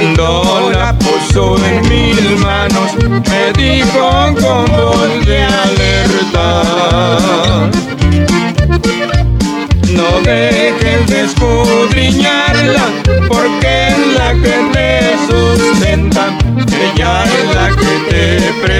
Cuando la puso en mis manos, me dijo con voz de alerta. No dejes de escudriñarla, porque es la que te sustenta. Ella es la que te prepara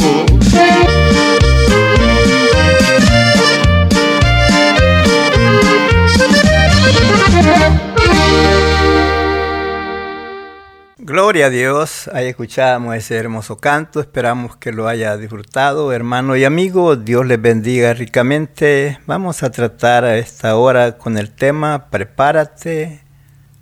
Gloria a Dios, ahí escuchamos ese hermoso canto, esperamos que lo haya disfrutado, hermano y amigo, Dios les bendiga ricamente. Vamos a tratar a esta hora con el tema Prepárate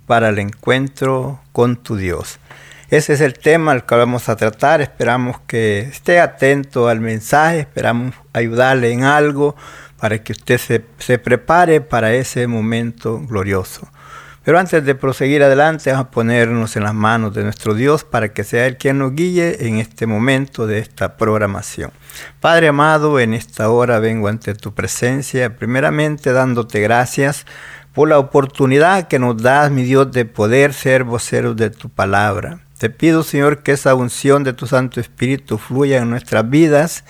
para el encuentro con tu Dios. Ese es el tema al que vamos a tratar, esperamos que esté atento al mensaje, esperamos ayudarle en algo para que usted se, se prepare para ese momento glorioso. Pero antes de proseguir adelante, vamos a ponernos en las manos de nuestro Dios para que sea Él quien nos guíe en este momento de esta programación. Padre amado, en esta hora vengo ante tu presencia, primeramente dándote gracias por la oportunidad que nos das, mi Dios, de poder ser voceros de tu palabra. Te pido, Señor, que esa unción de tu Santo Espíritu fluya en nuestras vidas,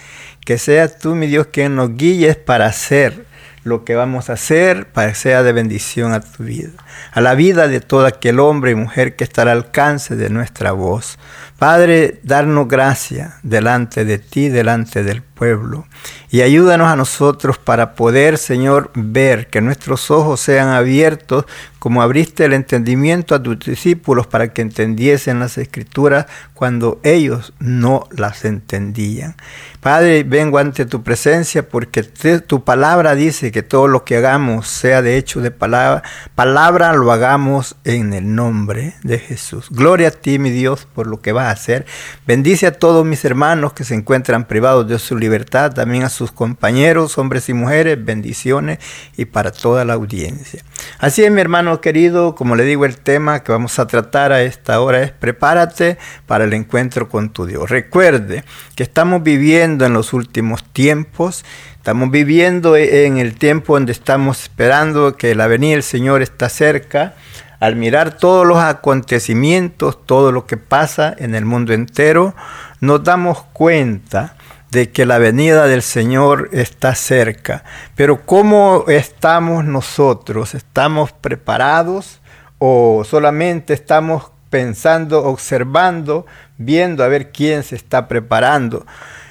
que seas tú, mi Dios, quien nos guíes para hacer lo que vamos a hacer para que sea de bendición a tu vida, a la vida de todo aquel hombre y mujer que está al alcance de nuestra voz. Padre, darnos gracia delante de ti, delante del pueblo. Y ayúdanos a nosotros para poder, Señor, ver que nuestros ojos sean abiertos como abriste el entendimiento a tus discípulos para que entendiesen las escrituras cuando ellos no las entendían. Padre, vengo ante tu presencia porque tu palabra dice que todo lo que hagamos sea de hecho de palabra, palabra lo hagamos en el nombre de Jesús. Gloria a ti, mi Dios, por lo que vas hacer. Bendice a todos mis hermanos que se encuentran privados de su libertad, también a sus compañeros, hombres y mujeres, bendiciones y para toda la audiencia. Así es, mi hermano querido, como le digo, el tema que vamos a tratar a esta hora es prepárate para el encuentro con tu Dios. Recuerde que estamos viviendo en los últimos tiempos, estamos viviendo en el tiempo donde estamos esperando que la venida del Señor está cerca. Al mirar todos los acontecimientos, todo lo que pasa en el mundo entero, nos damos cuenta de que la venida del Señor está cerca. Pero ¿cómo estamos nosotros? ¿Estamos preparados o solamente estamos pensando, observando, viendo a ver quién se está preparando?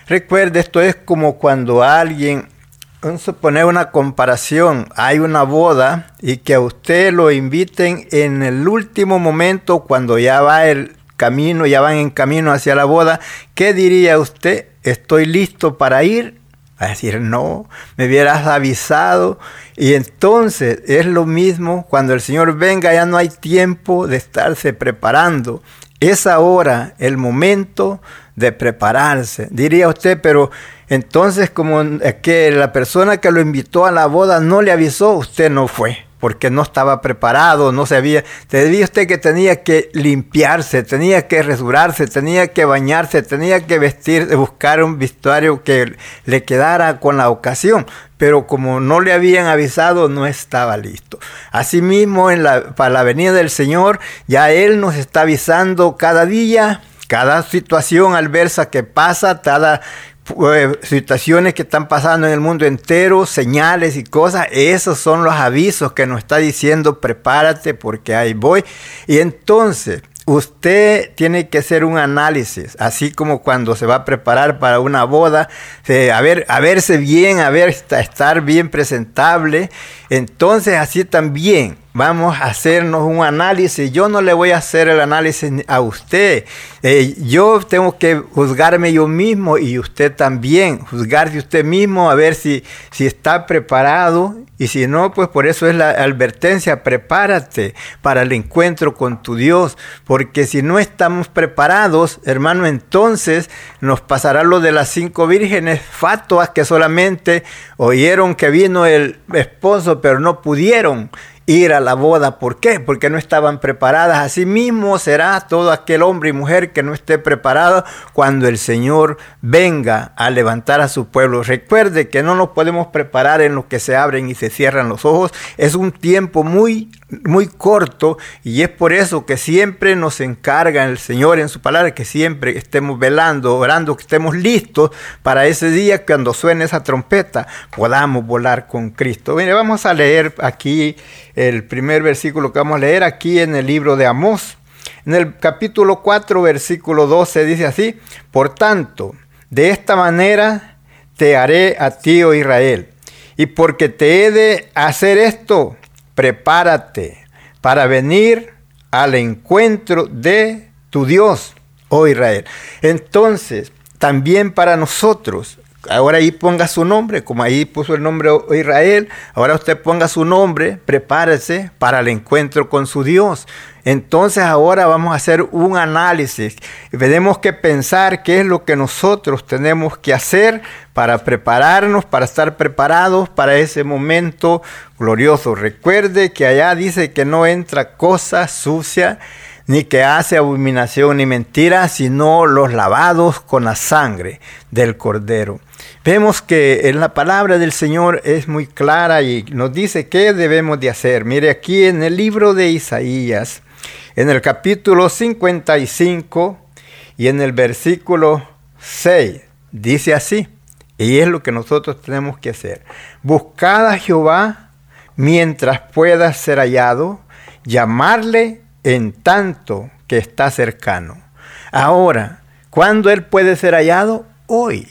Recuerde, esto es como cuando alguien, vamos a poner una comparación, hay una boda y que a usted lo inviten en el último momento cuando ya va el camino, ya van en camino hacia la boda, ¿qué diría usted? ¿Estoy listo para ir a decir, no, me hubieras avisado. Y entonces es lo mismo, cuando el Señor venga ya no hay tiempo de estarse preparando. Es ahora el momento de prepararse. Diría usted, pero entonces como que la persona que lo invitó a la boda no le avisó, usted no fue porque no estaba preparado, no sabía. Te debía usted que tenía que limpiarse, tenía que resurarse, tenía que bañarse, tenía que vestir, buscar un vestuario que le quedara con la ocasión. Pero como no le habían avisado, no estaba listo. Asimismo, en la, para la venida del Señor, ya Él nos está avisando cada día cada situación adversa que pasa, cada situaciones que están pasando en el mundo entero, señales y cosas, esos son los avisos que nos está diciendo prepárate porque ahí voy. Y entonces usted tiene que hacer un análisis, así como cuando se va a preparar para una boda, a, ver, a verse bien, a ver, estar bien presentable. Entonces así también vamos a hacernos un análisis. Yo no le voy a hacer el análisis a usted. Eh, yo tengo que juzgarme yo mismo y usted también. Juzgarse usted mismo a ver si, si está preparado. Y si no, pues por eso es la advertencia. Prepárate para el encuentro con tu Dios. Porque si no estamos preparados, hermano, entonces nos pasará lo de las cinco vírgenes fatuas que solamente oyeron que vino el esposo, pero no pudieron ir a la boda. ¿Por qué? Porque no estaban preparadas. Asimismo será todo aquel hombre y mujer que no esté preparado cuando el Señor venga a levantar a su pueblo. Recuerde que no nos podemos preparar en lo que se abren y se cierran los ojos. Es un tiempo muy muy corto y es por eso que siempre nos encarga el Señor en su palabra que siempre estemos velando, orando, que estemos listos para ese día cuando suene esa trompeta podamos volar con Cristo. Mire, vamos a leer aquí el primer versículo que vamos a leer aquí en el libro de Amós. En el capítulo 4, versículo 12 dice así, por tanto, de esta manera te haré a ti, oh Israel, y porque te he de hacer esto, prepárate para venir al encuentro de tu Dios, oh Israel. Entonces, también para nosotros, Ahora ahí ponga su nombre, como ahí puso el nombre Israel, ahora usted ponga su nombre, prepárese para el encuentro con su Dios. Entonces ahora vamos a hacer un análisis y tenemos que pensar qué es lo que nosotros tenemos que hacer para prepararnos, para estar preparados para ese momento glorioso. Recuerde que allá dice que no entra cosa sucia ni que hace abominación ni mentira, sino los lavados con la sangre del cordero. Vemos que en la palabra del Señor es muy clara y nos dice qué debemos de hacer. Mire aquí en el libro de Isaías, en el capítulo 55 y en el versículo 6, dice así, y es lo que nosotros tenemos que hacer. Buscad a Jehová mientras pueda ser hallado, llamarle en tanto que está cercano. Ahora, ¿cuándo Él puede ser hallado? Hoy.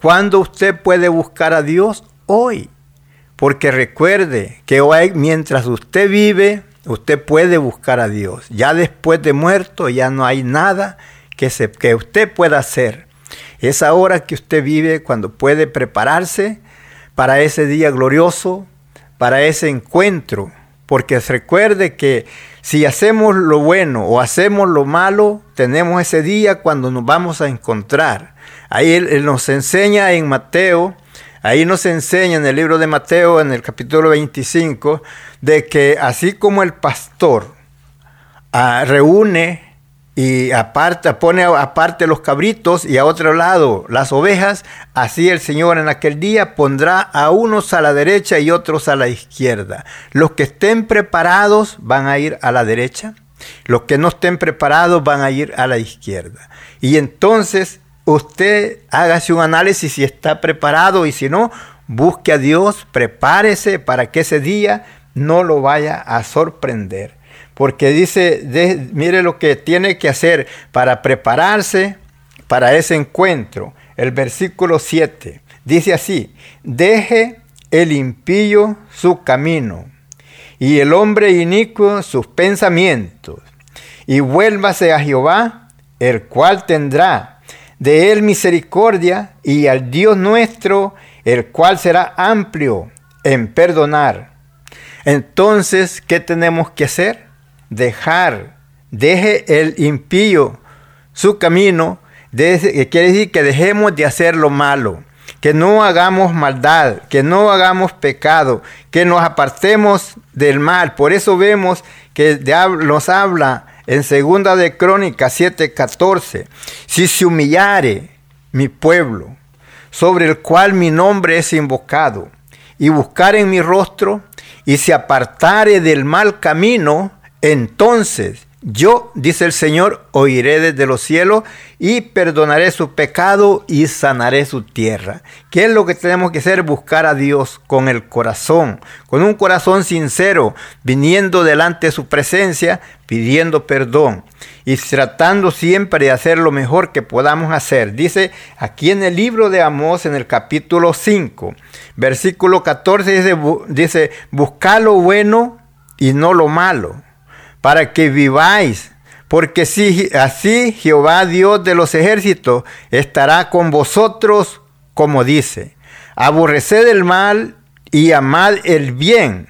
¿Cuándo usted puede buscar a Dios? Hoy. Porque recuerde que hoy, mientras usted vive, usted puede buscar a Dios. Ya después de muerto, ya no hay nada que, se, que usted pueda hacer. Es ahora que usted vive cuando puede prepararse para ese día glorioso, para ese encuentro. Porque recuerde que si hacemos lo bueno o hacemos lo malo, tenemos ese día cuando nos vamos a encontrar. Ahí nos enseña en Mateo, ahí nos enseña en el libro de Mateo, en el capítulo 25, de que así como el pastor ah, reúne y aparte, pone aparte los cabritos y a otro lado las ovejas, así el Señor en aquel día pondrá a unos a la derecha y otros a la izquierda. Los que estén preparados van a ir a la derecha, los que no estén preparados van a ir a la izquierda. Y entonces usted hágase un análisis si está preparado y si no, busque a Dios, prepárese para que ese día no lo vaya a sorprender porque dice, mire lo que tiene que hacer para prepararse para ese encuentro. El versículo 7 dice así, deje el impío su camino y el hombre inicuo sus pensamientos y vuélvase a Jehová, el cual tendrá de él misericordia y al Dios nuestro, el cual será amplio en perdonar. Entonces, ¿qué tenemos que hacer? Dejar, deje el impío su camino, quiere decir que dejemos de hacer lo malo, que no hagamos maldad, que no hagamos pecado, que nos apartemos del mal. Por eso vemos que nos habla en segunda de Crónicas 7:14, si se humillare mi pueblo, sobre el cual mi nombre es invocado, y buscar en mi rostro, y se apartare del mal camino, entonces yo, dice el Señor, oiré desde los cielos y perdonaré su pecado y sanaré su tierra. ¿Qué es lo que tenemos que hacer? Buscar a Dios con el corazón, con un corazón sincero, viniendo delante de su presencia, pidiendo perdón y tratando siempre de hacer lo mejor que podamos hacer. Dice aquí en el libro de Amós, en el capítulo 5, versículo 14, dice, dice busca lo bueno y no lo malo para que viváis. Porque si así Jehová Dios de los ejércitos estará con vosotros, como dice, aborreced el mal y amad el bien,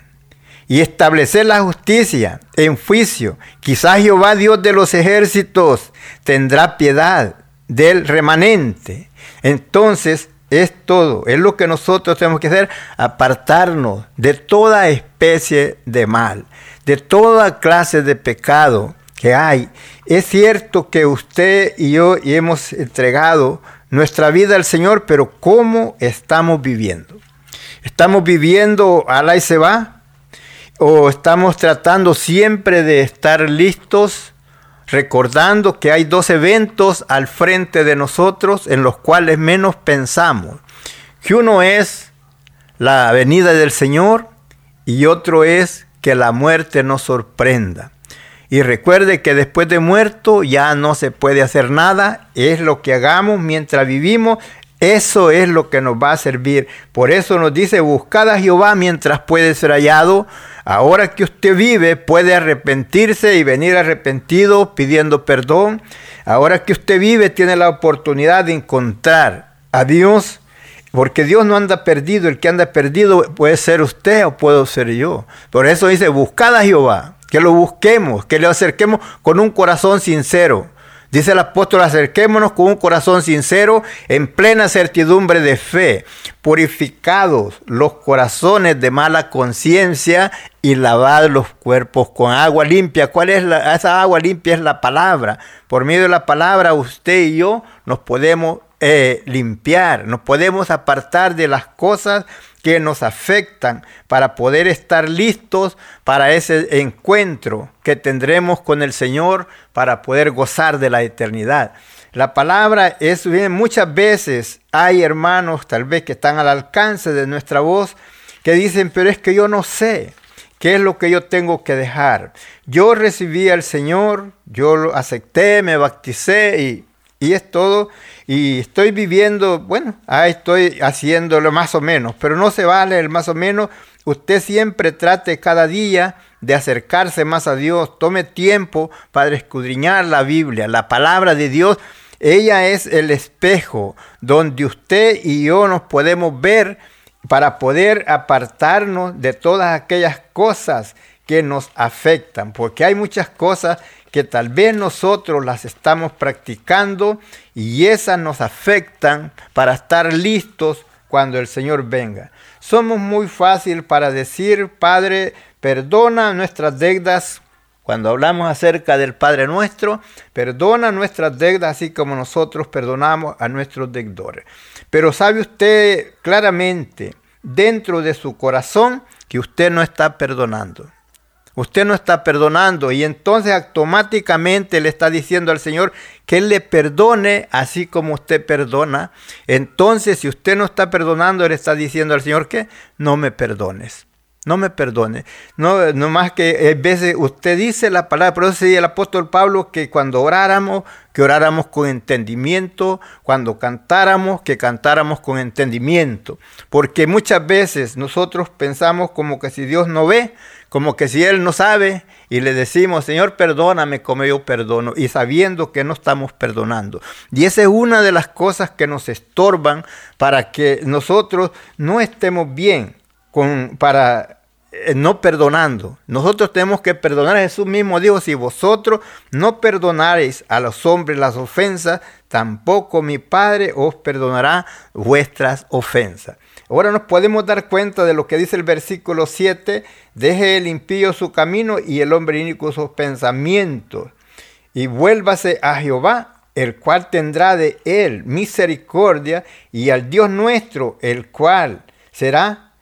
y estableced la justicia en juicio. Quizás Jehová Dios de los ejércitos tendrá piedad del remanente. Entonces, es todo, es lo que nosotros tenemos que hacer, apartarnos de toda especie de mal de toda clase de pecado que hay. Es cierto que usted y yo hemos entregado nuestra vida al Señor, pero ¿cómo estamos viviendo? ¿Estamos viviendo a y se va? ¿O estamos tratando siempre de estar listos, recordando que hay dos eventos al frente de nosotros en los cuales menos pensamos? Que uno es la venida del Señor y otro es que la muerte nos sorprenda. Y recuerde que después de muerto ya no se puede hacer nada, es lo que hagamos mientras vivimos, eso es lo que nos va a servir. Por eso nos dice, buscad a Jehová mientras puede ser hallado. Ahora que usted vive, puede arrepentirse y venir arrepentido pidiendo perdón. Ahora que usted vive, tiene la oportunidad de encontrar a Dios porque Dios no anda perdido, el que anda perdido puede ser usted o puedo ser yo. Por eso dice, buscad a Jehová, que lo busquemos, que le acerquemos con un corazón sincero. Dice el apóstol, acerquémonos con un corazón sincero, en plena certidumbre de fe, purificados los corazones de mala conciencia y lavad los cuerpos con agua limpia. ¿Cuál es la, esa agua limpia? Es la palabra. Por medio de la palabra usted y yo nos podemos eh, limpiar, nos podemos apartar de las cosas que nos afectan para poder estar listos para ese encuentro que tendremos con el Señor para poder gozar de la eternidad. La palabra es muchas veces hay hermanos tal vez que están al alcance de nuestra voz que dicen, pero es que yo no sé. ¿Qué es lo que yo tengo que dejar? Yo recibí al Señor, yo lo acepté, me bauticé y y es todo. Y estoy viviendo, bueno, ahí estoy haciéndolo más o menos, pero no se vale el más o menos. Usted siempre trate cada día de acercarse más a Dios. Tome tiempo para escudriñar la Biblia, la palabra de Dios. Ella es el espejo donde usted y yo nos podemos ver para poder apartarnos de todas aquellas cosas que nos afectan, porque hay muchas cosas que tal vez nosotros las estamos practicando y esas nos afectan para estar listos cuando el Señor venga. Somos muy fácil para decir, Padre, perdona nuestras deudas. Cuando hablamos acerca del Padre nuestro, perdona nuestras deudas así como nosotros perdonamos a nuestros deudores. Pero sabe usted claramente dentro de su corazón que usted no está perdonando. Usted no está perdonando y entonces automáticamente le está diciendo al Señor que Él le perdone así como usted perdona. Entonces si usted no está perdonando, le está diciendo al Señor que no me perdones. no me perdone. No, no más que a veces usted dice la palabra, pero eso el apóstol Pablo que cuando oráramos, que oráramos con entendimiento, cuando cantáramos, que cantáramos con entendimiento. Porque muchas veces nosotros pensamos como que si Dios no ve, como que si Él no sabe, y le decimos, Señor, perdóname como yo perdono, y sabiendo que no estamos perdonando. Y esa es una de las cosas que nos estorban para que nosotros no estemos bien, con, para eh, no perdonando. Nosotros tenemos que perdonar. Jesús mismo dijo, si vosotros no perdonareis a los hombres las ofensas, tampoco mi Padre os perdonará vuestras ofensas. Ahora nos podemos dar cuenta de lo que dice el versículo 7, deje el impío su camino y el hombre inicuo sus pensamientos, y vuélvase a Jehová, el cual tendrá de él misericordia, y al Dios nuestro, el cual será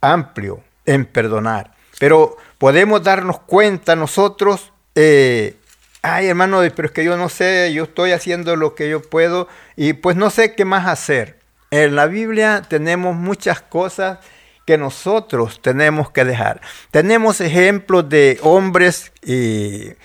amplio en perdonar. Pero podemos darnos cuenta nosotros, eh, ay hermano, pero es que yo no sé, yo estoy haciendo lo que yo puedo y pues no sé qué más hacer. En la Biblia tenemos muchas cosas que nosotros tenemos que dejar. Tenemos ejemplos de hombres que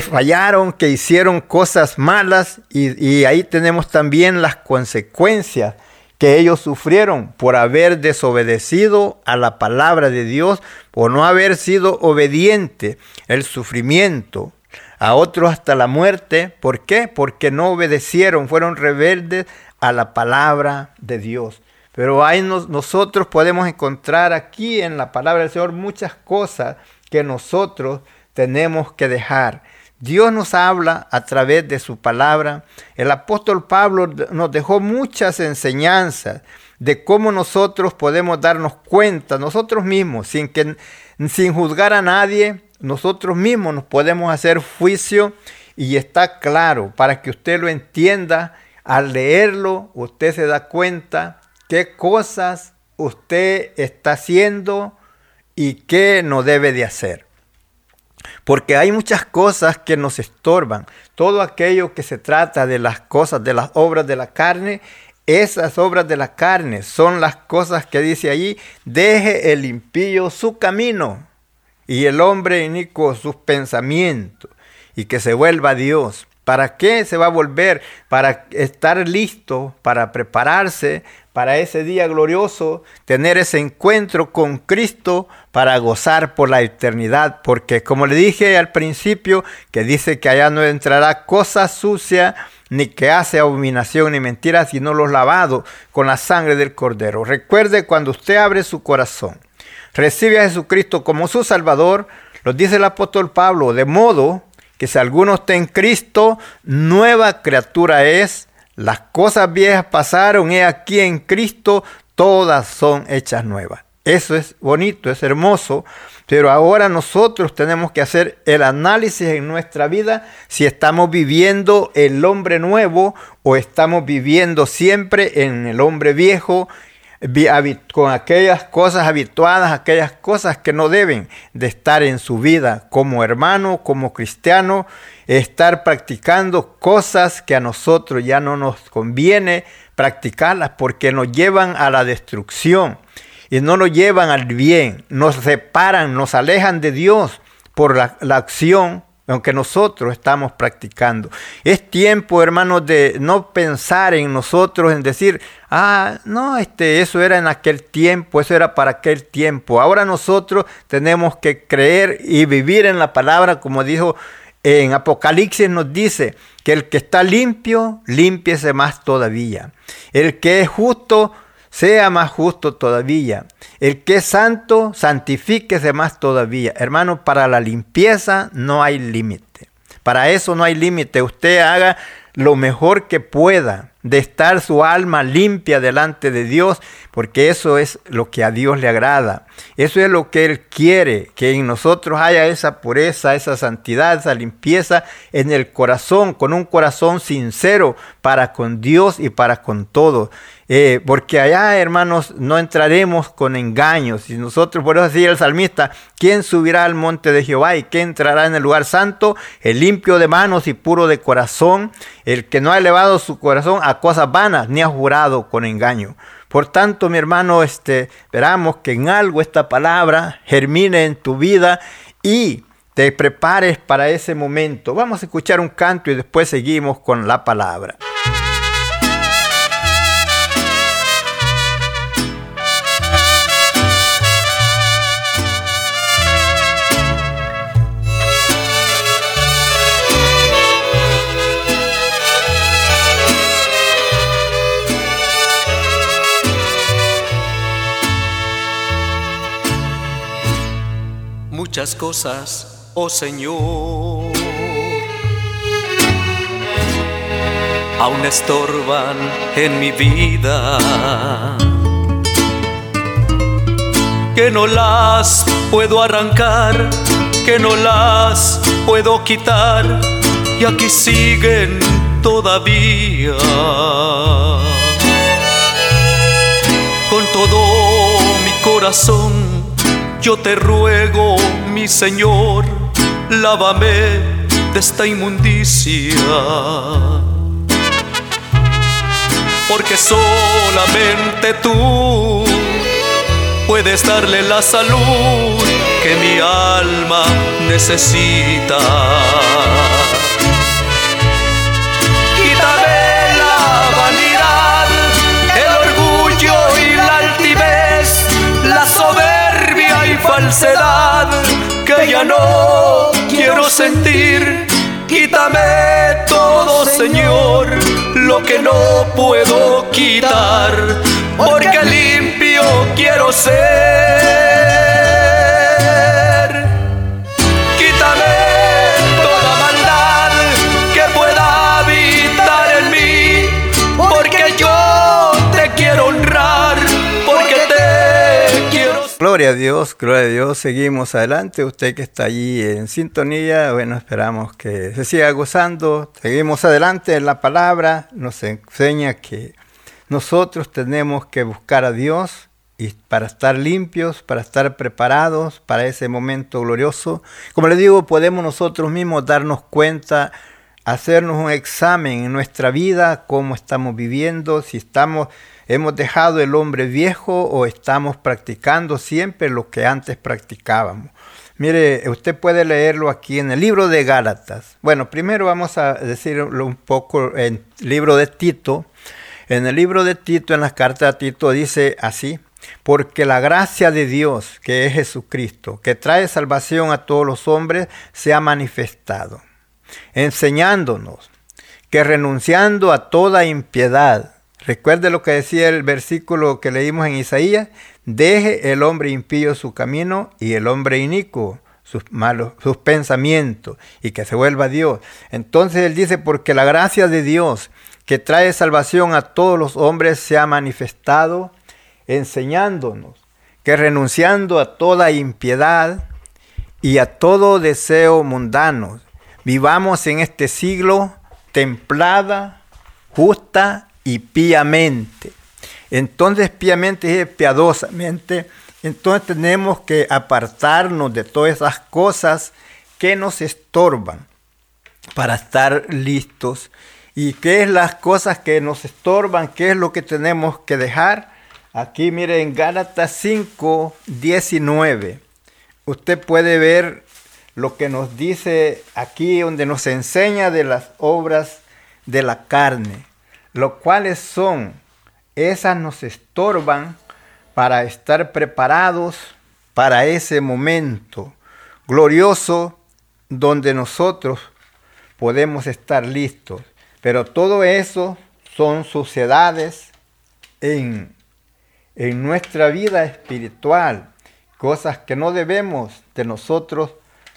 fallaron, que hicieron cosas malas y, y ahí tenemos también las consecuencias que ellos sufrieron por haber desobedecido a la palabra de Dios, por no haber sido obediente, el sufrimiento, a otros hasta la muerte. ¿Por qué? Porque no obedecieron, fueron rebeldes a la palabra de Dios. Pero hay nosotros podemos encontrar aquí en la palabra del Señor muchas cosas que nosotros tenemos que dejar. Dios nos habla a través de su palabra. El apóstol Pablo nos dejó muchas enseñanzas de cómo nosotros podemos darnos cuenta, nosotros mismos, sin, que, sin juzgar a nadie, nosotros mismos nos podemos hacer juicio y está claro para que usted lo entienda al leerlo, usted se da cuenta qué cosas usted está haciendo y qué no debe de hacer. Porque hay muchas cosas que nos estorban. Todo aquello que se trata de las cosas, de las obras de la carne, esas obras de la carne son las cosas que dice allí, deje el impío su camino y el hombre inicuo sus pensamientos y que se vuelva a Dios. ¿Para qué se va a volver? Para estar listo, para prepararse para ese día glorioso, tener ese encuentro con Cristo para gozar por la eternidad. Porque como le dije al principio, que dice que allá no entrará cosa sucia, ni que hace abominación ni mentira, sino los lavados con la sangre del Cordero. Recuerde cuando usted abre su corazón, recibe a Jesucristo como su Salvador, lo dice el apóstol Pablo, de modo que si alguno está en Cristo, nueva criatura es. Las cosas viejas pasaron, y aquí en Cristo todas son hechas nuevas. Eso es bonito, es hermoso, pero ahora nosotros tenemos que hacer el análisis en nuestra vida si estamos viviendo el hombre nuevo o estamos viviendo siempre en el hombre viejo con aquellas cosas habituadas, aquellas cosas que no deben de estar en su vida como hermano, como cristiano, estar practicando cosas que a nosotros ya no nos conviene practicarlas porque nos llevan a la destrucción y no nos llevan al bien, nos separan, nos alejan de Dios por la, la acción aunque nosotros estamos practicando. Es tiempo, hermanos, de no pensar en nosotros, en decir, ah, no, este, eso era en aquel tiempo, eso era para aquel tiempo. Ahora nosotros tenemos que creer y vivir en la palabra, como dijo en Apocalipsis, nos dice que el que está limpio, límpiese más todavía. El que es justo, sea más justo todavía. El que es santo, santifíquese más todavía. Hermano, para la limpieza no hay límite. Para eso no hay límite. Usted haga lo mejor que pueda de estar su alma limpia delante de Dios, porque eso es lo que a Dios le agrada. Eso es lo que Él quiere, que en nosotros haya esa pureza, esa santidad, esa limpieza en el corazón, con un corazón sincero para con Dios y para con todos. Eh, porque allá, hermanos, no entraremos con engaños. Y nosotros, por eso decía el salmista, ¿quién subirá al monte de Jehová y quién entrará en el lugar santo? El limpio de manos y puro de corazón, el que no ha elevado su corazón a cosas vanas, ni ha jurado con engaño. Por tanto, mi hermano, este, esperamos que en algo esta palabra germine en tu vida y te prepares para ese momento. Vamos a escuchar un canto y después seguimos con la palabra. Muchas cosas, oh Señor, aún estorban en mi vida, que no las puedo arrancar, que no las puedo quitar, y aquí siguen todavía. Con todo mi corazón yo te ruego, mi Señor, lávame de esta inmundicia. Porque solamente tú puedes darle la salud que mi alma necesita. falsedad ya no quiero sentir. Quítame todo, Señor, lo que no puedo quitar, porque limpio quiero ser. Gloria a Dios, gloria a Dios. Seguimos adelante. Usted que está allí en sintonía, bueno, esperamos que se siga gozando. Seguimos adelante en la palabra. Nos enseña que nosotros tenemos que buscar a Dios y para estar limpios, para estar preparados para ese momento glorioso. Como le digo, podemos nosotros mismos darnos cuenta, hacernos un examen en nuestra vida, cómo estamos viviendo, si estamos ¿Hemos dejado el hombre viejo o estamos practicando siempre lo que antes practicábamos? Mire, usted puede leerlo aquí en el libro de Gálatas. Bueno, primero vamos a decirlo un poco en el libro de Tito. En el libro de Tito, en las cartas de Tito, dice así, porque la gracia de Dios, que es Jesucristo, que trae salvación a todos los hombres, se ha manifestado, enseñándonos que renunciando a toda impiedad, Recuerde lo que decía el versículo que leímos en Isaías, deje el hombre impío su camino y el hombre inicuo sus malos, sus pensamientos y que se vuelva a Dios. Entonces él dice, porque la gracia de Dios que trae salvación a todos los hombres se ha manifestado enseñándonos que renunciando a toda impiedad y a todo deseo mundano, vivamos en este siglo templada, justa y piamente. Entonces, piamente y piadosamente, entonces tenemos que apartarnos de todas esas cosas que nos estorban para estar listos. ¿Y qué es las cosas que nos estorban? ¿Qué es lo que tenemos que dejar? Aquí miren en Gálatas 5, 19. Usted puede ver lo que nos dice aquí, donde nos enseña de las obras de la carne lo cuales son, esas nos estorban para estar preparados para ese momento glorioso donde nosotros podemos estar listos. Pero todo eso son suciedades en, en nuestra vida espiritual, cosas que no debemos de nosotros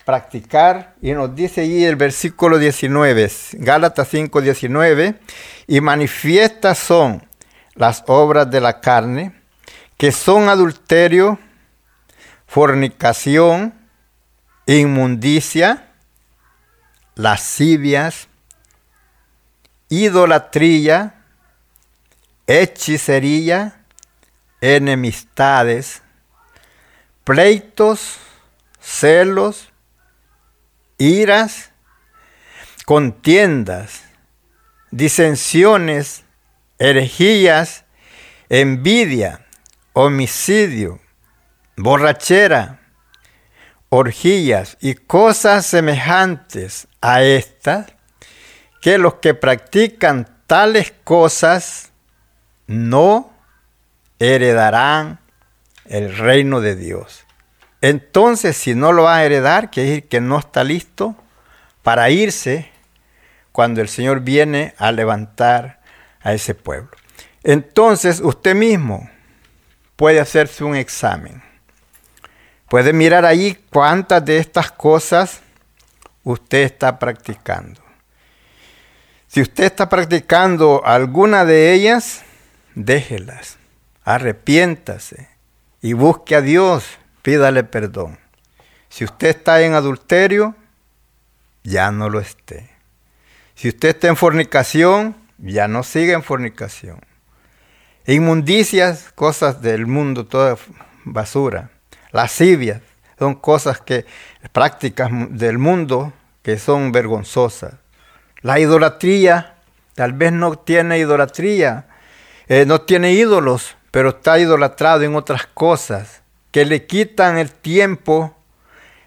practicar. Y nos dice ahí el versículo 19, Gálatas 5, 19, y manifiestas son las obras de la carne, que son adulterio, fornicación, inmundicia, lascivias, idolatría, hechicería, enemistades, pleitos, celos, iras, contiendas, disensiones, herejías, envidia, homicidio, borrachera, orgías y cosas semejantes a estas, que los que practican tales cosas no heredarán el reino de Dios. Entonces, si no lo va a heredar, quiere decir que no está listo para irse cuando el Señor viene a levantar a ese pueblo. Entonces, usted mismo puede hacerse un examen. Puede mirar ahí cuántas de estas cosas usted está practicando. Si usted está practicando alguna de ellas, déjelas, arrepiéntase y busque a Dios, pídale perdón. Si usted está en adulterio, ya no lo esté. Si usted está en fornicación, ya no siga en fornicación. Inmundicias, cosas del mundo, toda basura. Lascivias, son cosas que, prácticas del mundo que son vergonzosas. La idolatría, tal vez no tiene idolatría, eh, no tiene ídolos, pero está idolatrado en otras cosas que le quitan el tiempo,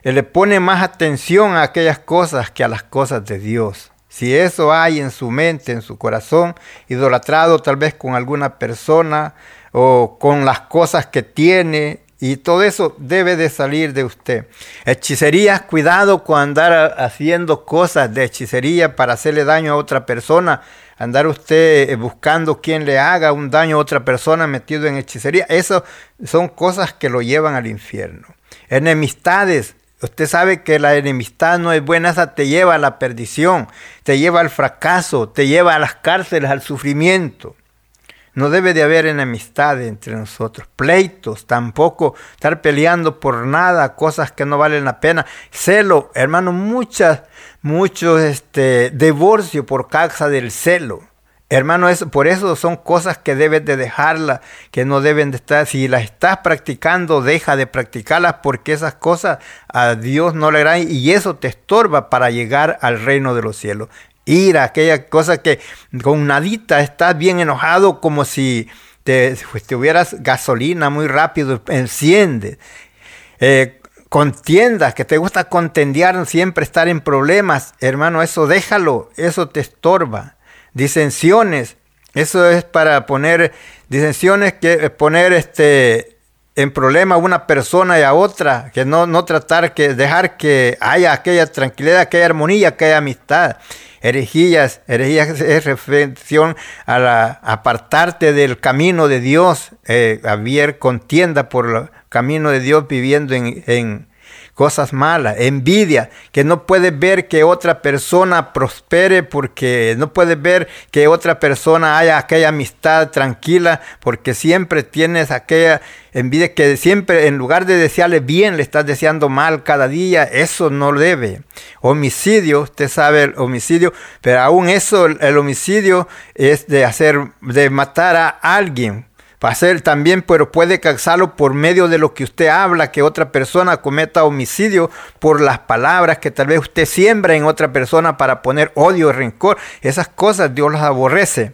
y le pone más atención a aquellas cosas que a las cosas de Dios. Si eso hay en su mente, en su corazón, idolatrado tal vez con alguna persona o con las cosas que tiene, y todo eso debe de salir de usted. Hechicerías, cuidado con andar haciendo cosas de hechicería para hacerle daño a otra persona. Andar usted buscando quien le haga un daño a otra persona metido en hechicería. Eso son cosas que lo llevan al infierno. Enemistades, Usted sabe que la enemistad no es buena, esa te lleva a la perdición, te lleva al fracaso, te lleva a las cárceles, al sufrimiento. No debe de haber enemistad entre nosotros, pleitos, tampoco estar peleando por nada, cosas que no valen la pena. Celo, hermano, muchas, muchos este, divorcio por causa del celo. Hermano, eso, por eso son cosas que debes de dejarlas, que no deben de estar. Si las estás practicando, deja de practicarlas porque esas cosas a Dios no le harán y eso te estorba para llegar al reino de los cielos. Ir a aquella cosa que con nadita estás bien enojado como si te, pues, tuvieras gasolina muy rápido, enciende. Eh, contiendas, que te gusta contendiar, siempre estar en problemas, hermano, eso déjalo, eso te estorba disensiones. Eso es para poner disensiones que poner este en problema una persona y a otra, que no, no tratar que dejar que haya aquella tranquilidad, aquella armonía, aquella amistad. Herejías, herejías es reflexión a la, apartarte del camino de Dios, eh, haber contienda por el camino de Dios viviendo en cosas malas, envidia, que no puedes ver que otra persona prospere porque no puedes ver que otra persona haya aquella amistad tranquila porque siempre tienes aquella envidia que siempre en lugar de desearle bien le estás deseando mal cada día, eso no debe. Homicidio, usted sabe el homicidio, pero aún eso, el homicidio es de hacer, de matar a alguien hacer también, pero puede causarlo por medio de lo que usted habla, que otra persona cometa homicidio por las palabras que tal vez usted siembra en otra persona para poner odio, rencor. Esas cosas Dios las aborrece.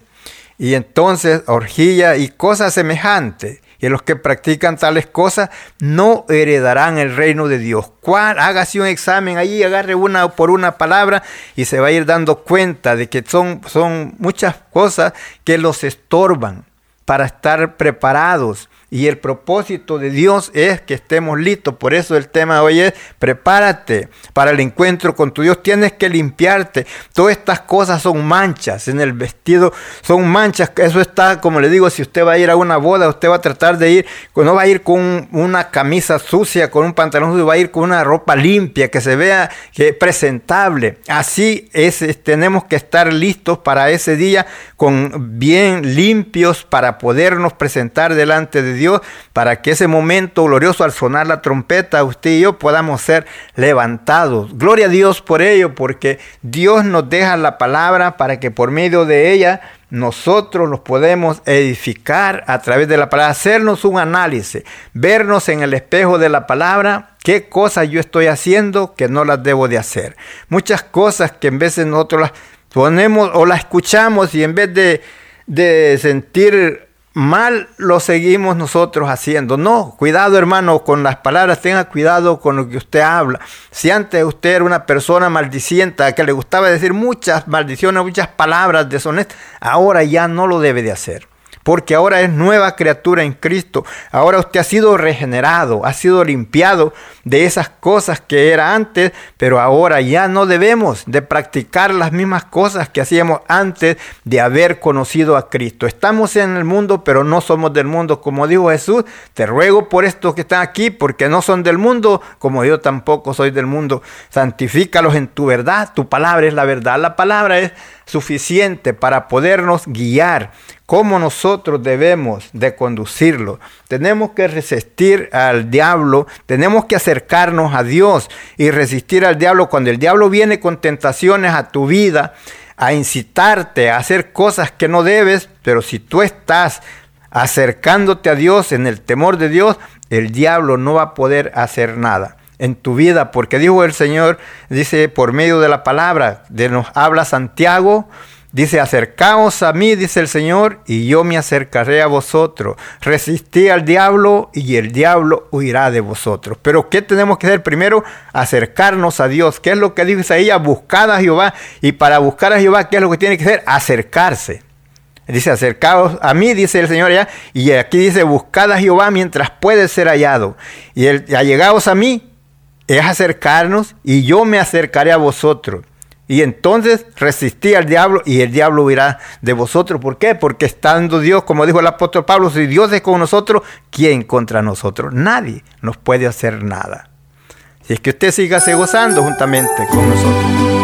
Y entonces, orgía y cosas semejantes. Y los que practican tales cosas no heredarán el reino de Dios. ¿Cuál? Hágase un examen allí, agarre una por una palabra y se va a ir dando cuenta de que son, son muchas cosas que los estorban para estar preparados y el propósito de Dios es que estemos listos. Por eso el tema de hoy es, prepárate para el encuentro con tu Dios. Tienes que limpiarte. Todas estas cosas son manchas en el vestido, son manchas. Eso está, como le digo, si usted va a ir a una boda, usted va a tratar de ir, no va a ir con una camisa sucia, con un pantalón sucio, va a ir con una ropa limpia, que se vea que presentable. Así es, tenemos que estar listos para ese día, con bien limpios para podernos presentar delante de Dios para que ese momento glorioso al sonar la trompeta, usted y yo podamos ser levantados. Gloria a Dios por ello, porque Dios nos deja la palabra para que por medio de ella nosotros los podemos edificar a través de la palabra, hacernos un análisis, vernos en el espejo de la palabra, qué cosas yo estoy haciendo que no las debo de hacer. Muchas cosas que en de nosotros las ponemos o las escuchamos y en vez de, de sentir mal lo seguimos nosotros haciendo. No, cuidado hermano con las palabras, tenga cuidado con lo que usted habla. Si antes usted era una persona maldicienta que le gustaba decir muchas maldiciones, muchas palabras deshonestas, ahora ya no lo debe de hacer porque ahora es nueva criatura en Cristo. Ahora usted ha sido regenerado, ha sido limpiado de esas cosas que era antes, pero ahora ya no debemos de practicar las mismas cosas que hacíamos antes de haber conocido a Cristo. Estamos en el mundo, pero no somos del mundo, como dijo Jesús. Te ruego por estos que están aquí, porque no son del mundo, como yo tampoco soy del mundo. Santifícalos en tu verdad. Tu palabra es la verdad. La palabra es suficiente para podernos guiar cómo nosotros debemos de conducirlo. Tenemos que resistir al diablo, tenemos que acercarnos a Dios y resistir al diablo cuando el diablo viene con tentaciones a tu vida, a incitarte a hacer cosas que no debes, pero si tú estás acercándote a Dios en el temor de Dios, el diablo no va a poder hacer nada en tu vida, porque dijo el Señor, dice por medio de la palabra, de nos habla Santiago Dice, acercaos a mí, dice el Señor, y yo me acercaré a vosotros. Resistí al diablo y el diablo huirá de vosotros. Pero ¿qué tenemos que hacer? Primero, acercarnos a Dios. ¿Qué es lo que dice Isaías? Buscad a Jehová. Y para buscar a Jehová, ¿qué es lo que tiene que hacer? Acercarse. Dice, acercaos a mí, dice el Señor. Y aquí dice, buscad a Jehová mientras puede ser hallado. Y el, allegaos a mí es acercarnos y yo me acercaré a vosotros. Y entonces resistí al diablo y el diablo huirá de vosotros. ¿Por qué? Porque estando Dios, como dijo el apóstol Pablo, si Dios es con nosotros, ¿quién contra nosotros? Nadie nos puede hacer nada. Si es que usted siga gozando juntamente con nosotros.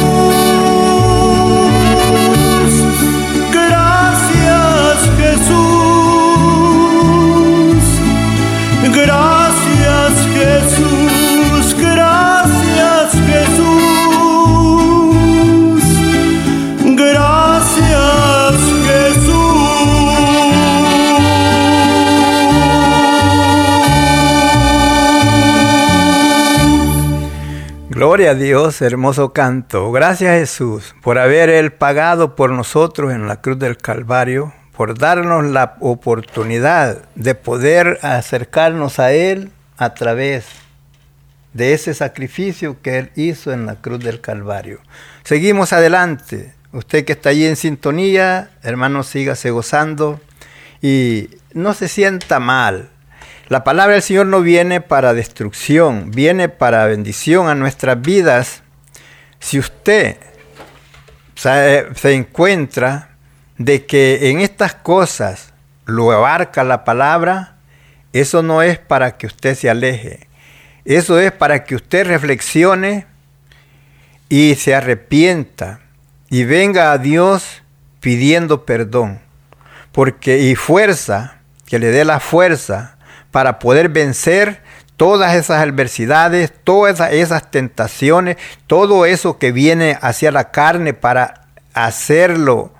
Gloria a Dios, hermoso canto. Gracias Jesús por haber Él pagado por nosotros en la cruz del Calvario, por darnos la oportunidad de poder acercarnos a Él a través de ese sacrificio que Él hizo en la cruz del Calvario. Seguimos adelante. Usted que está allí en sintonía, hermano, sígase gozando y no se sienta mal. La palabra del Señor no viene para destrucción, viene para bendición a nuestras vidas. Si usted se encuentra de que en estas cosas lo abarca la palabra, eso no es para que usted se aleje. Eso es para que usted reflexione y se arrepienta y venga a Dios pidiendo perdón. Porque y fuerza, que le dé la fuerza para poder vencer todas esas adversidades, todas esas tentaciones, todo eso que viene hacia la carne para hacerlo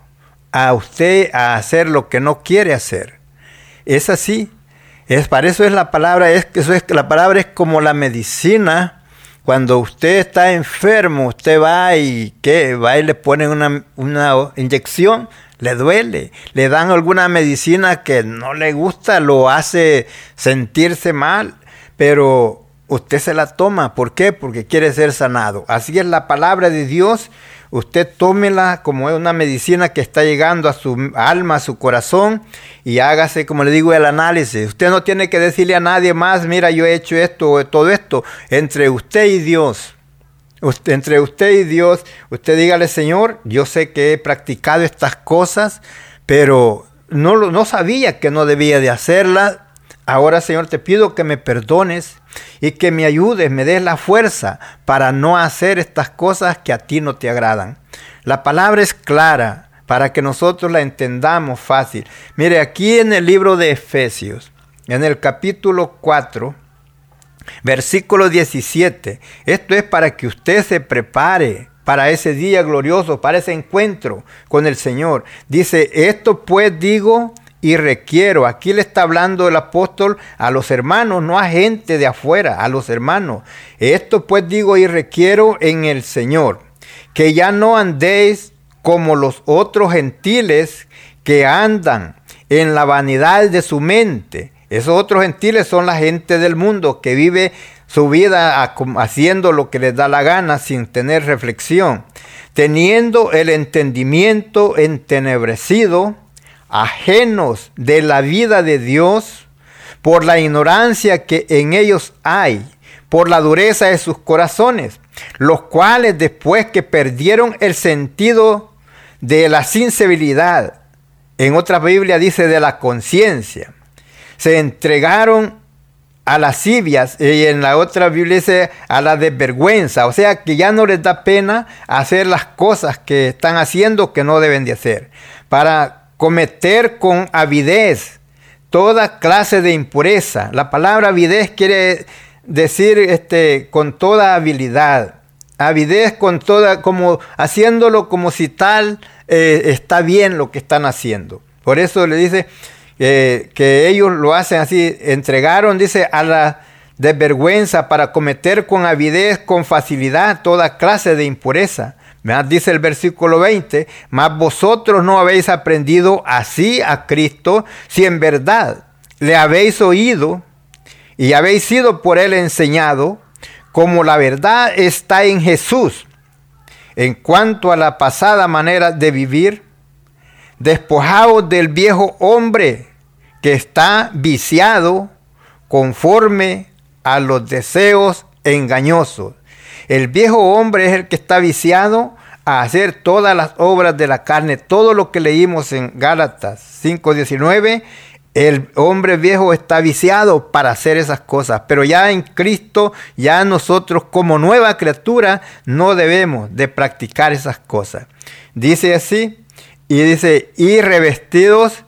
a usted a hacer lo que no quiere hacer. Es así. Es para eso es la palabra, es eso es la palabra es como la medicina. Cuando usted está enfermo, usted va y ¿qué? va y le ponen una inyección, le duele, le dan alguna medicina que no le gusta, lo hace sentirse mal, pero usted se la toma. ¿Por qué? Porque quiere ser sanado. Así es la palabra de Dios. Usted tómela como una medicina que está llegando a su alma, a su corazón y hágase, como le digo, el análisis. Usted no tiene que decirle a nadie más, mira, yo he hecho esto o todo esto. Entre usted y Dios entre usted y Dios, usted dígale, Señor, yo sé que he practicado estas cosas, pero no, no sabía que no debía de hacerlas. Ahora, Señor, te pido que me perdones y que me ayudes, me des la fuerza para no hacer estas cosas que a ti no te agradan. La palabra es clara para que nosotros la entendamos fácil. Mire, aquí en el libro de Efesios, en el capítulo 4, Versículo 17. Esto es para que usted se prepare para ese día glorioso, para ese encuentro con el Señor. Dice, esto pues digo y requiero. Aquí le está hablando el apóstol a los hermanos, no a gente de afuera, a los hermanos. Esto pues digo y requiero en el Señor, que ya no andéis como los otros gentiles que andan en la vanidad de su mente esos otros gentiles son la gente del mundo que vive su vida haciendo lo que les da la gana sin tener reflexión, teniendo el entendimiento entenebrecido, ajenos de la vida de Dios, por la ignorancia que en ellos hay, por la dureza de sus corazones, los cuales después que perdieron el sentido de la sensibilidad, en otra Biblia dice de la conciencia, se entregaron a las lascivias y en la otra Biblia dice a la desvergüenza, o sea que ya no les da pena hacer las cosas que están haciendo que no deben de hacer, para cometer con avidez toda clase de impureza. La palabra avidez quiere decir este, con toda habilidad, avidez con toda, como haciéndolo como si tal eh, está bien lo que están haciendo. Por eso le dice, que ellos lo hacen así, entregaron, dice, a la desvergüenza para cometer con avidez, con facilidad, toda clase de impureza. Dice el versículo 20, mas vosotros no habéis aprendido así a Cristo, si en verdad le habéis oído y habéis sido por él enseñado, como la verdad está en Jesús. En cuanto a la pasada manera de vivir, despojaos del viejo hombre que está viciado conforme a los deseos engañosos. El viejo hombre es el que está viciado a hacer todas las obras de la carne, todo lo que leímos en Gálatas 5:19. El hombre viejo está viciado para hacer esas cosas, pero ya en Cristo, ya nosotros como nueva criatura no debemos de practicar esas cosas. Dice así, y dice, y revestidos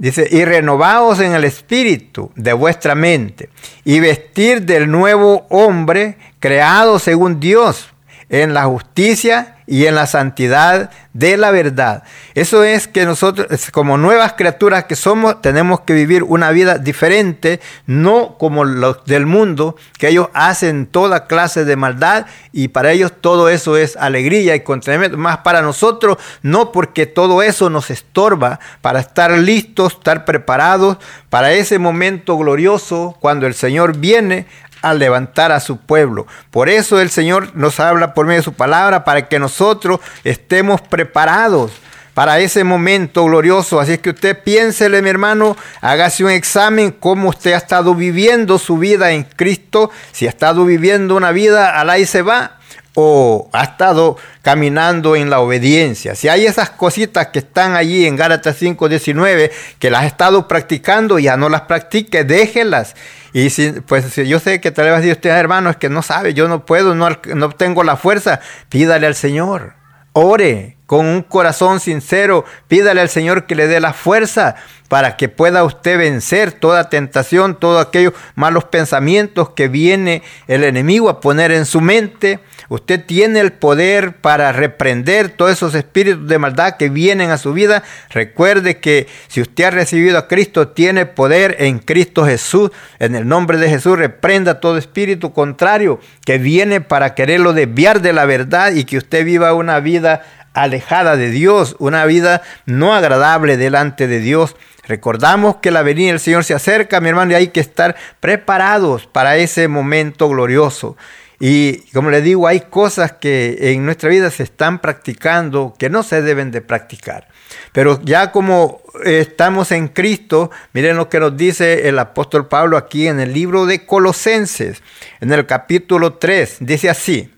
Dice, y renovaos en el espíritu de vuestra mente, y vestir del nuevo hombre creado según Dios, en la justicia y en la santidad de la verdad. Eso es que nosotros, como nuevas criaturas que somos, tenemos que vivir una vida diferente, no como los del mundo, que ellos hacen toda clase de maldad y para ellos todo eso es alegría y contentamiento. Más para nosotros, no porque todo eso nos estorba para estar listos, estar preparados para ese momento glorioso cuando el Señor viene a levantar a su pueblo. Por eso el Señor nos habla por medio de su palabra para que nosotros estemos preparados para ese momento glorioso. Así es que usted piénsele, mi hermano, hágase un examen cómo usted ha estado viviendo su vida en Cristo, si ha estado viviendo una vida al ahí se va o ha estado caminando en la obediencia. Si hay esas cositas que están allí en Gálatas 5:19 que las ha estado practicando, ya no las practique, déjelas. Y si, pues yo sé que tal vez decir usted, hermano, es que no sabe, yo no puedo, no, no tengo la fuerza, pídale al Señor. Ore con un corazón sincero, pídale al Señor que le dé la fuerza para que pueda usted vencer toda tentación, todos aquellos malos pensamientos que viene el enemigo a poner en su mente. Usted tiene el poder para reprender todos esos espíritus de maldad que vienen a su vida. Recuerde que si usted ha recibido a Cristo, tiene poder en Cristo Jesús. En el nombre de Jesús, reprenda todo espíritu contrario que viene para quererlo desviar de la verdad y que usted viva una vida alejada de Dios, una vida no agradable delante de Dios. Recordamos que la venida del Señor se acerca, mi hermano, y hay que estar preparados para ese momento glorioso. Y como le digo, hay cosas que en nuestra vida se están practicando que no se deben de practicar. Pero ya como estamos en Cristo, miren lo que nos dice el apóstol Pablo aquí en el libro de Colosenses, en el capítulo 3, dice así,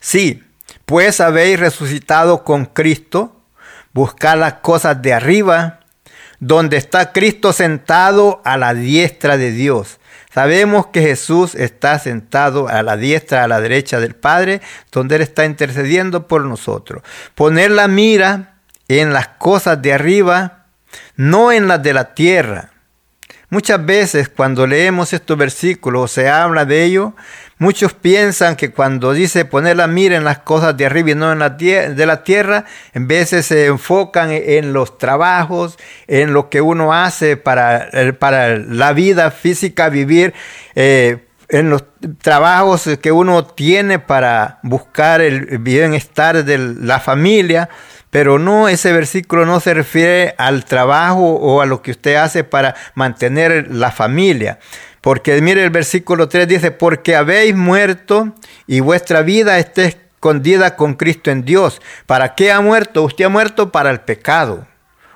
sí, pues habéis resucitado con Cristo, buscad las cosas de arriba, donde está Cristo sentado a la diestra de Dios. Sabemos que Jesús está sentado a la diestra, a la derecha del Padre, donde Él está intercediendo por nosotros. Poner la mira en las cosas de arriba, no en las de la tierra. Muchas veces cuando leemos estos versículos se habla de ello, Muchos piensan que cuando dice poner la mira en las cosas de arriba y no en la de la tierra, en veces se enfocan en los trabajos, en lo que uno hace para, para la vida física, vivir. Eh, en los trabajos que uno tiene para buscar el bienestar de la familia, pero no, ese versículo no se refiere al trabajo o a lo que usted hace para mantener la familia. Porque mire el versículo 3 dice, porque habéis muerto y vuestra vida está escondida con Cristo en Dios. ¿Para qué ha muerto? Usted ha muerto para el pecado.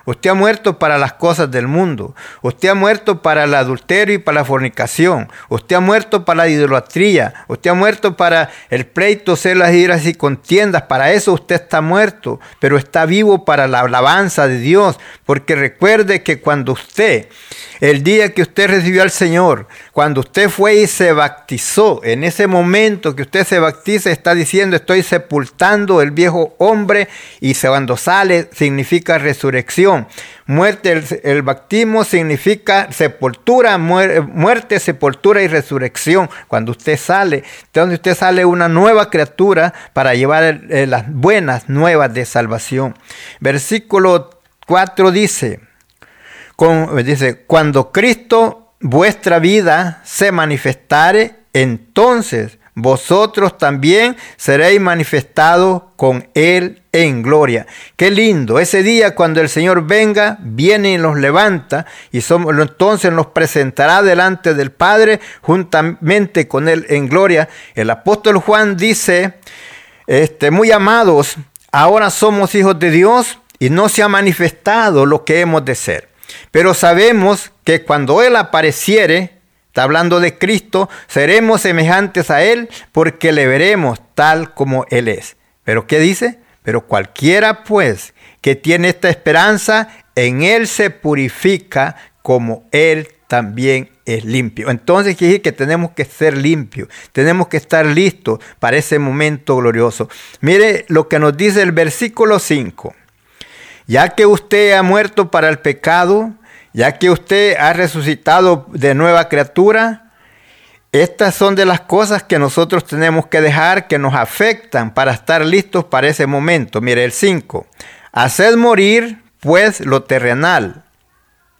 Usted ha muerto para las cosas del mundo. Usted ha muerto para el adulterio y para la fornicación. Usted ha muerto para la idolatría. Usted ha muerto para el pleito, celas, iras y contiendas. Para eso usted está muerto, pero está vivo para la alabanza de Dios. Porque recuerde que cuando usted, el día que usted recibió al Señor, cuando usted fue y se bautizó, en ese momento que usted se bautiza, está diciendo, estoy sepultando el viejo hombre y cuando sale significa resurrección Muerte, el, bautismo significa sepultura, muerte, sepultura y resurrección. Cuando usted sale, donde usted sale una nueva criatura para llevar eh, las buenas nuevas de salvación. Versículo 4 dice, dice, cuando Cristo vuestra vida se manifestare, entonces vosotros también seréis manifestados con Él en gloria. Qué lindo. Ese día cuando el Señor venga, viene y nos levanta y somos, entonces nos presentará delante del Padre juntamente con Él en gloria. El apóstol Juan dice, este, muy amados, ahora somos hijos de Dios y no se ha manifestado lo que hemos de ser. Pero sabemos que cuando Él apareciere, Está hablando de Cristo, seremos semejantes a Él porque le veremos tal como Él es. Pero ¿qué dice? Pero cualquiera pues que tiene esta esperanza, en Él se purifica como Él también es limpio. Entonces quiere decir que tenemos que ser limpios, tenemos que estar listos para ese momento glorioso. Mire lo que nos dice el versículo 5. Ya que usted ha muerto para el pecado, ya que usted ha resucitado de nueva criatura, Estas son de las cosas que nosotros tenemos que dejar que nos afectan para estar listos para ese momento. Mire el 5. Haced morir pues lo terrenal.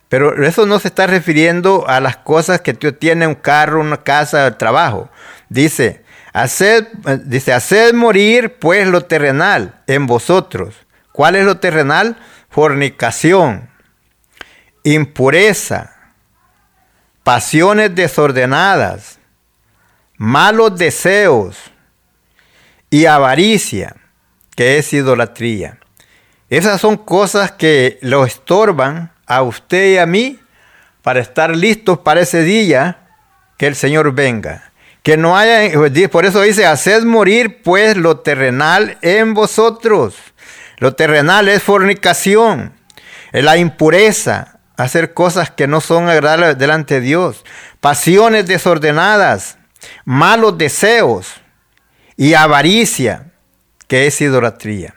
Pero eso no se está refiriendo a las cosas que tú tienes, un carro, una casa, el trabajo. Dice, haced, dice, haced morir pues lo terrenal en vosotros. ¿Cuál es lo terrenal? Fornicación, impureza, pasiones desordenadas, malos deseos y avaricia, que es idolatría. Esas son cosas que lo estorban a usted y a mí para estar listos para ese día que el Señor venga. Que no haya, por eso dice, haced morir pues lo terrenal en vosotros. Lo terrenal es fornicación, es la impureza, hacer cosas que no son agradables delante de Dios, pasiones desordenadas, malos deseos y avaricia, que es idolatría.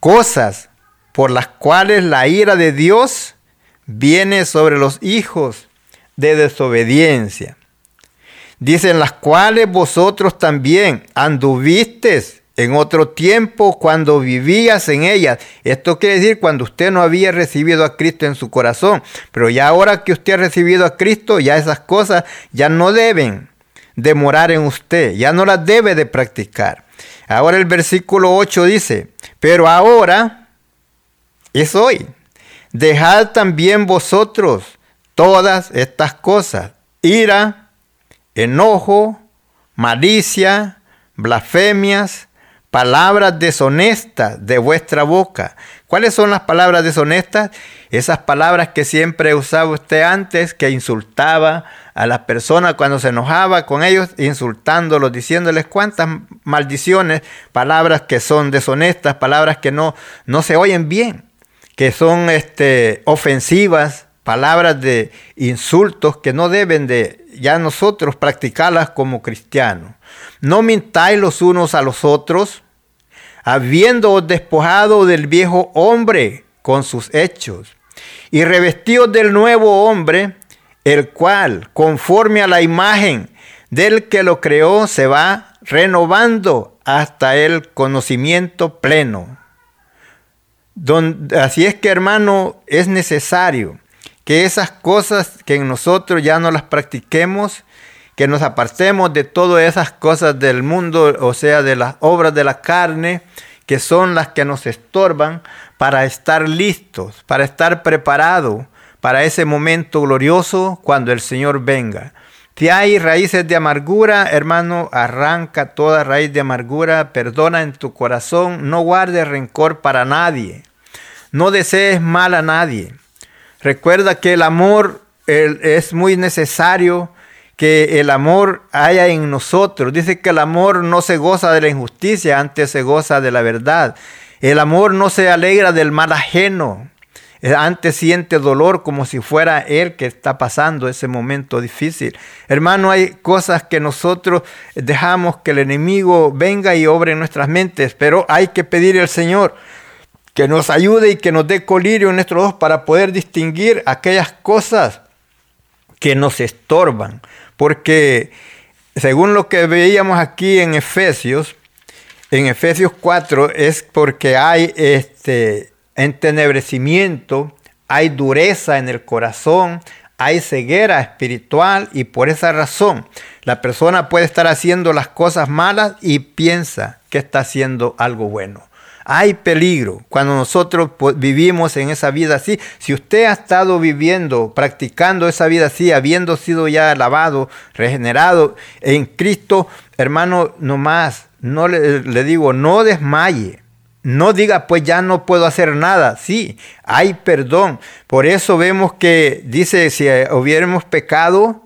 Cosas por las cuales la ira de Dios viene sobre los hijos de desobediencia. Dicen las cuales vosotros también anduvisteis en otro tiempo cuando vivías en ellas. Esto quiere decir cuando usted no había recibido a Cristo en su corazón. Pero ya ahora que usted ha recibido a Cristo, ya esas cosas ya no deben de morar en usted, ya no las debe de practicar. Ahora el versículo 8 dice, pero ahora es hoy dejad también vosotros todas estas cosas, ira, enojo, malicia, blasfemias, palabras deshonestas de vuestra boca. ¿Cuáles son las palabras deshonestas? Esas palabras que siempre usaba usted antes, que insultaba a las personas cuando se enojaba con ellos, insultándolos, diciéndoles cuántas maldiciones, palabras que son deshonestas, palabras que no, no se oyen bien que son este, ofensivas, palabras de insultos que no deben de ya nosotros practicarlas como cristianos. No mintáis los unos a los otros, habiéndoos despojado del viejo hombre con sus hechos, y revestidos del nuevo hombre, el cual, conforme a la imagen del que lo creó, se va renovando hasta el conocimiento pleno. Así es que hermano, es necesario que esas cosas que en nosotros ya no las practiquemos, que nos apartemos de todas esas cosas del mundo, o sea, de las obras de la carne, que son las que nos estorban para estar listos, para estar preparados para ese momento glorioso cuando el Señor venga. Si hay raíces de amargura, hermano, arranca toda raíz de amargura, perdona en tu corazón, no guardes rencor para nadie, no desees mal a nadie. Recuerda que el amor es muy necesario que el amor haya en nosotros. Dice que el amor no se goza de la injusticia, antes se goza de la verdad. El amor no se alegra del mal ajeno. Eh, antes siente dolor como si fuera él que está pasando ese momento difícil. Hermano, hay cosas que nosotros dejamos que el enemigo venga y obre en nuestras mentes, pero hay que pedir al Señor que nos ayude y que nos dé colirio en nuestros ojos para poder distinguir aquellas cosas que nos estorban. Porque según lo que veíamos aquí en Efesios, en Efesios 4 es porque hay este entenebrecimiento, hay dureza en el corazón, hay ceguera espiritual y por esa razón la persona puede estar haciendo las cosas malas y piensa que está haciendo algo bueno. Hay peligro cuando nosotros vivimos en esa vida así. Si usted ha estado viviendo, practicando esa vida así, habiendo sido ya lavado, regenerado en Cristo, hermano, no más, no le, le digo, no desmaye. No diga, pues ya no puedo hacer nada. Sí, hay perdón. Por eso vemos que dice, si hubiéramos pecado,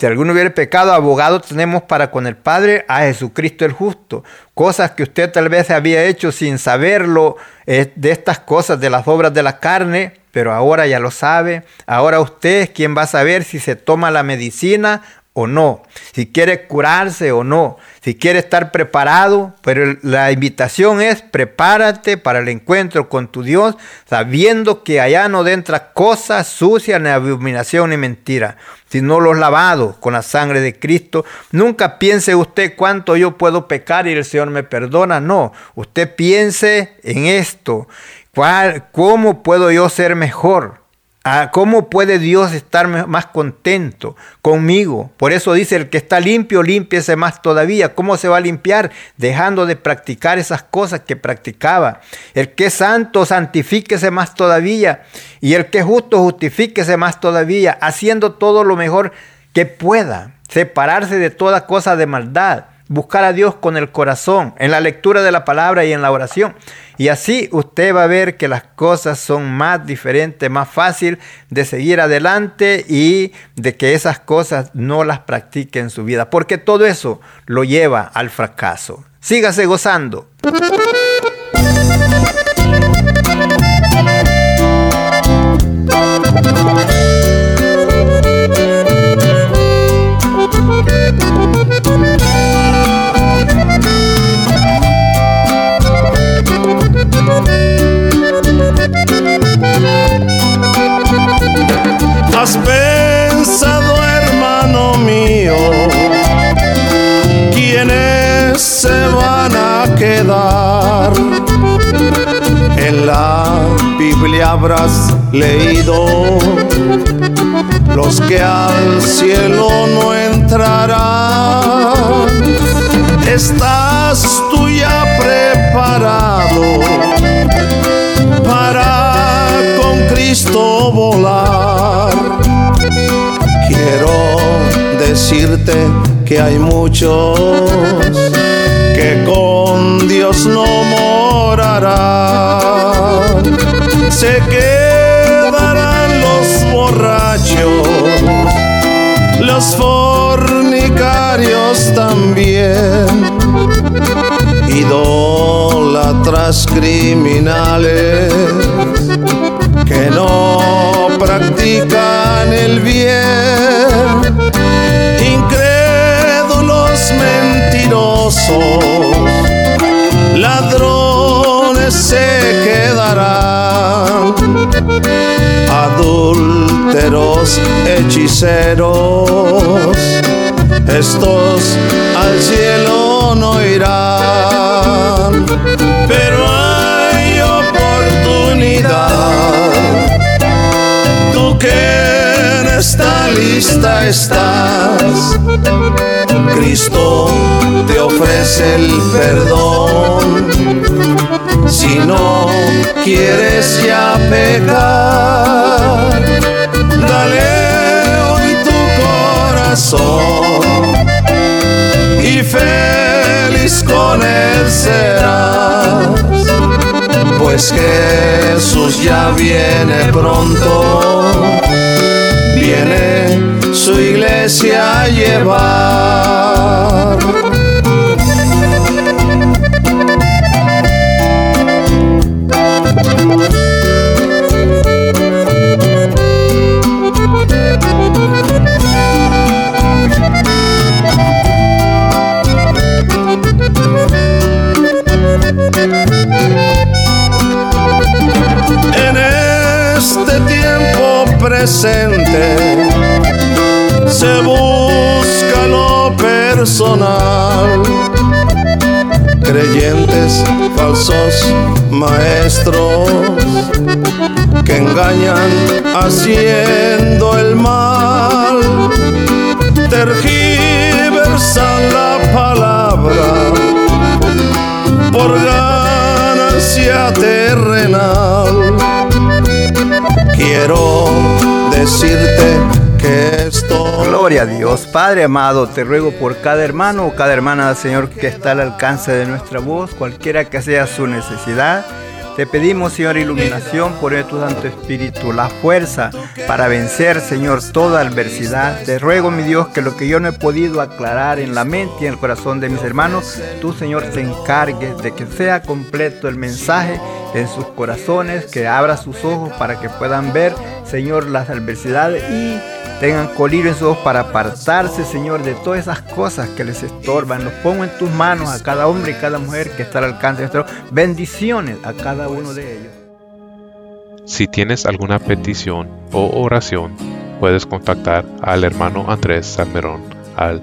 si alguno hubiera pecado, abogado tenemos para con el Padre a Jesucristo el justo. Cosas que usted tal vez había hecho sin saberlo, de estas cosas, de las obras de la carne, pero ahora ya lo sabe. Ahora usted es quien va a saber si se toma la medicina o no, si quiere curarse o no, si quiere estar preparado, pero la invitación es prepárate para el encuentro con tu Dios, sabiendo que allá no entra cosas sucias, ni abominación, ni mentira, sino los lavados con la sangre de Cristo. Nunca piense usted cuánto yo puedo pecar y el Señor me perdona, no, usted piense en esto, ¿Cuál, ¿cómo puedo yo ser mejor? Ah, ¿Cómo puede Dios estar más contento conmigo? Por eso dice, el que está limpio, límpiese más todavía. ¿Cómo se va a limpiar? Dejando de practicar esas cosas que practicaba. El que es santo, santifíquese más todavía. Y el que es justo, justifíquese más todavía, haciendo todo lo mejor que pueda. Separarse de toda cosa de maldad buscar a Dios con el corazón, en la lectura de la palabra y en la oración. Y así usted va a ver que las cosas son más diferentes, más fácil de seguir adelante y de que esas cosas no las practique en su vida, porque todo eso lo lleva al fracaso. Sígase gozando. Has pensado, hermano mío, quiénes se van a quedar? En la Biblia habrás leído los que al cielo no entrarán. Estás tú decirte que hay muchos que con Dios no morarán. Se quedarán los borrachos, los fornicarios también, idólatras criminales que no practican el bien ladrones se quedarán, adúlteros, hechiceros, estos al cielo no irán, pero hay oportunidad, tú que en esta lista estás Cristo te ofrece el perdón. Si no quieres ya pecar, dale hoy tu corazón y feliz con él serás. Pues Jesús ya viene pronto, viene su iglesia llevar. Dios. Padre amado, te ruego por cada hermano o cada hermana, Señor, que está al alcance de nuestra voz, cualquiera que sea su necesidad. Te pedimos, Señor, iluminación por tu Santo Espíritu, la fuerza para vencer, Señor, toda adversidad. Te ruego, mi Dios, que lo que yo no he podido aclarar en la mente y en el corazón de mis hermanos, tú, Señor, te encargues de que sea completo el mensaje en sus corazones, que abra sus ojos para que puedan ver, Señor, las adversidades y tengan colirio en sus ojos para apartarse, Señor, de todas esas cosas que les estorban. Los pongo en tus manos a cada hombre y cada mujer que está al alcance de nuestro. Bendiciones a cada uno de ellos. Si tienes alguna petición o oración, puedes contactar al hermano Andrés Salmerón al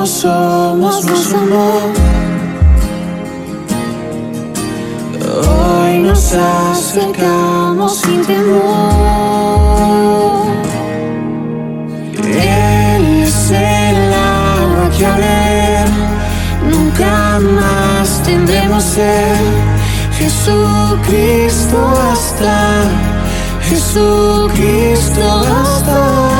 Como somos, nos amó. Hoy nos acercamos sin temor. Él es el agua que a ver nunca más tendremos sed. Jesucristo hasta, Jesucristo hasta.